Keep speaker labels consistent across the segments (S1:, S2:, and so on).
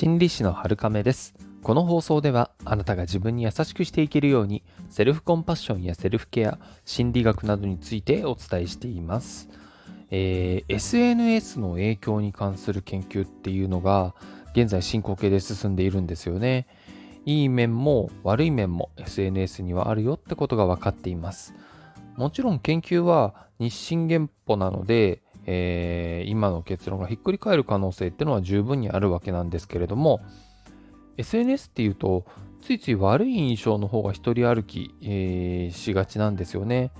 S1: 心理師の春亀です。この放送ではあなたが自分に優しくしていけるようにセルフコンパッションやセルフケア心理学などについてお伝えしています、えー、SNS の影響に関する研究っていうのが現在進行形で進んでいるんですよね。いい面も悪い面も SNS にはあるよってことが分かっています。もちろん研究は日進月歩なので、えー、今の結論がひっくり返る可能性っていうのは十分にあるわけなんですけれども SNS っていうとついつい悪い印象の方が一人歩き、えー、しがちなんですよね、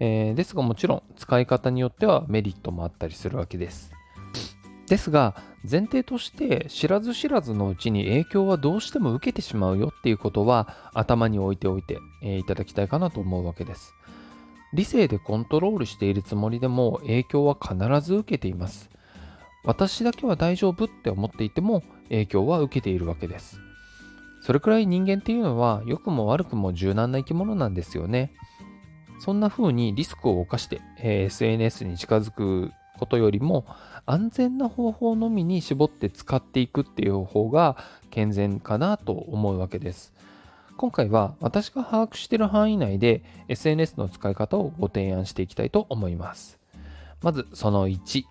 S1: えー、ですがもちろん使い方によってはメリットもあったりするわけです。ですが前提として知らず知らずのうちに影響はどうしても受けてしまうよっていうことは頭に置いておいて、えいただきたいかなと思うわけです。理性でコントロールしているつもりでも影響は必ず受けています。私だけは大丈夫って思っていても影響は受けているわけです。それくらい人間っていうのは良くも悪くも柔軟な生き物なんですよね。そんな風にリスクを冒して、え、SNS に近づくことよりも安全な方法のみに絞って使っていくっていう方が健全かなと思うわけです。今回は私が把握している範囲内で SNS の使い方をご提案していきたいと思います。まずその1、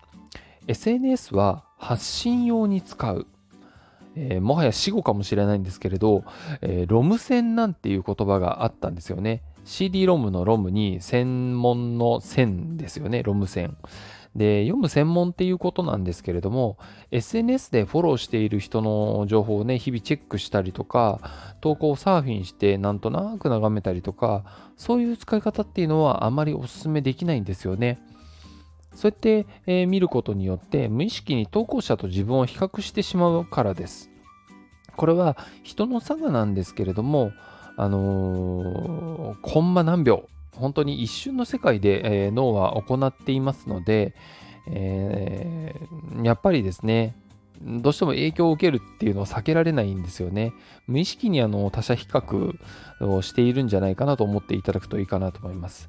S1: SNS は発信用に使う。えー、もはや死語かもしれないんですけれど、えー、ロム線なんていう言葉があったんですよね。CD ロムのロムに専門の線ですよね、ロム線。で、読む専門っていうことなんですけれども、SNS でフォローしている人の情報をね、日々チェックしたりとか、投稿をサーフィンしてなんとなく眺めたりとか、そういう使い方っていうのはあまりお勧めできないんですよね。そうやって、えー、見ることによって無意識に投稿者と自分を比較してしまうからです。これは人の差がなんですけれども、あのー、コンマ何秒本当に一瞬の世界で、えー、脳は行っていますので、えー、やっぱりですね、どうしても影響を受けるっていうのは避けられないんですよね。無意識にあの他者比較をしているんじゃないかなと思っていただくといいかなと思います。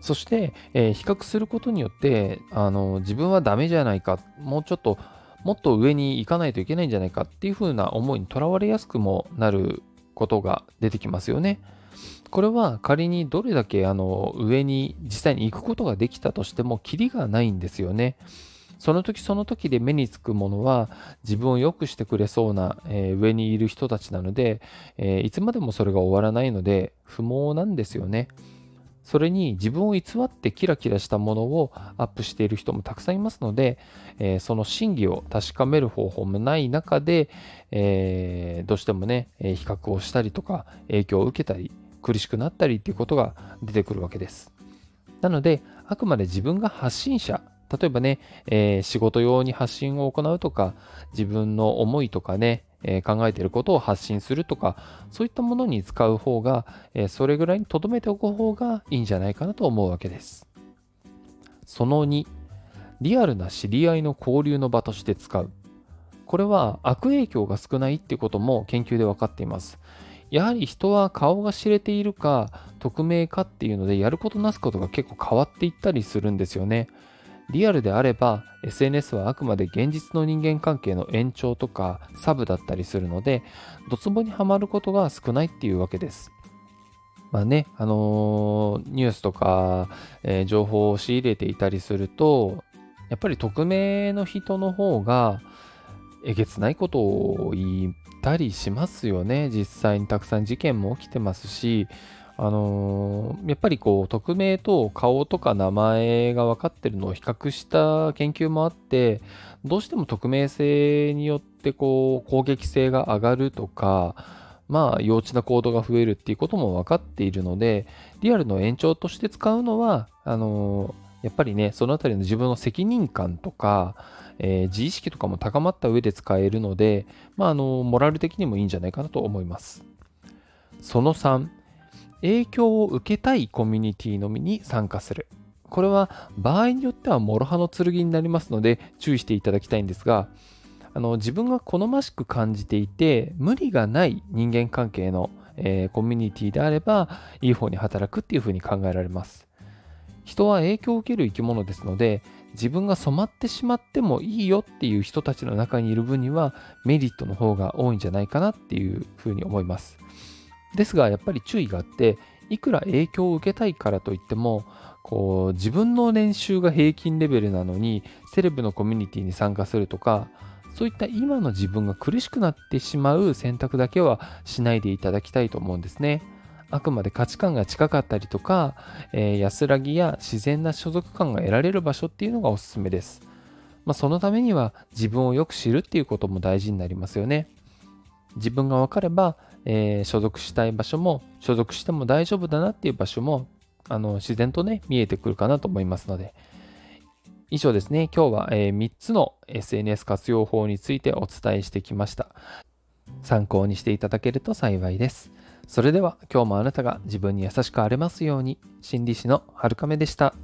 S1: そして、えー、比較することによってあの自分はダメじゃないか、もうちょっともっと上に行かないといけないんじゃないかっていう風な思いにとらわれやすくもなることが出てきますよね。これは仮にどれだけあの上に実際に行くことができたとしてもキリがないんですよね。その時その時で目につくものは自分を良くしてくれそうな、えー、上にいる人たちなので、えー、いつまでもそれが終わらないので不毛なんですよね。それに自分を偽ってキラキラしたものをアップしている人もたくさんいますので、えー、その真偽を確かめる方法もない中で、えー、どうしてもね、比較をしたりとか影響を受けたり苦しくなったりっていうことが出てくるわけです。なので、あくまで自分が発信者、例えばね、えー、仕事用に発信を行うとか、自分の思いとかね、えー、考えていることを発信するとか、そういったものに使う方が、えー、それぐらいに留めておく方がいいんじゃないかなと思うわけです。その2、リアルな知り合いの交流の場として使う。これは悪影響が少ないっていうことも研究で分かっています。やはり人は顔が知れているか匿名かっていうのでやることなすことが結構変わっていったりするんですよね。リアルであれば SNS はあくまで現実の人間関係の延長とかサブだったりするのでドツボにはまることが少ないっていうわけです。まあね、あのー、ニュースとか、えー、情報を仕入れていたりするとやっぱり匿名の人の方がえげつないことを言ったりしますよね。実際にたくさん事件も起きてますし、あのー、やっぱりこう匿名と顔とか名前が分かってるのを比較した研究もあってどうしても匿名性によってこう攻撃性が上がるとかまあ幼稚な行動が増えるっていうことも分かっているのでリアルの延長として使うのはあのー、やっぱりねそのあたりの自分の責任感とかえー、自意識とかも高まった上で使えるので、まあ、あのモラル的にもいいんじゃないかなと思います。その3、影響を受けたいコミュニティのみに参加する。これは場合によっては諸刃の剣になりますので注意していただきたいんですが、あの自分が好ましく感じていて無理がない人間関係の、えー、コミュニティであればいい方に働くっていうふうに考えられます。人は影響を受ける生き物ですので自分が染まってしまってもいいよっていう人たちの中にいる分にはメリットの方が多いんじゃないかなっていうふうに思いますですがやっぱり注意があっていくら影響を受けたいからといってもこう自分の練習が平均レベルなのにセレブのコミュニティに参加するとかそういった今の自分が苦しくなってしまう選択だけはしないでいただきたいと思うんですね。あくまで価値観が近かったりとか、えー、安らぎや自然な所属感が得られる場所っていうのがおすすめです。まあ、そのためには自分をよく知るっていうことも大事になりますよね。自分が分かれば、えー、所属したい場所も所属しても大丈夫だなっていう場所もあの自然とね見えてくるかなと思いますので。以上ですね。今日は、えー、3つの SNS 活用法についてお伝えしてきました。参考にしていただけると幸いです。それでは今日もあなたが自分に優しくあれますように。心理師のはるかめでした。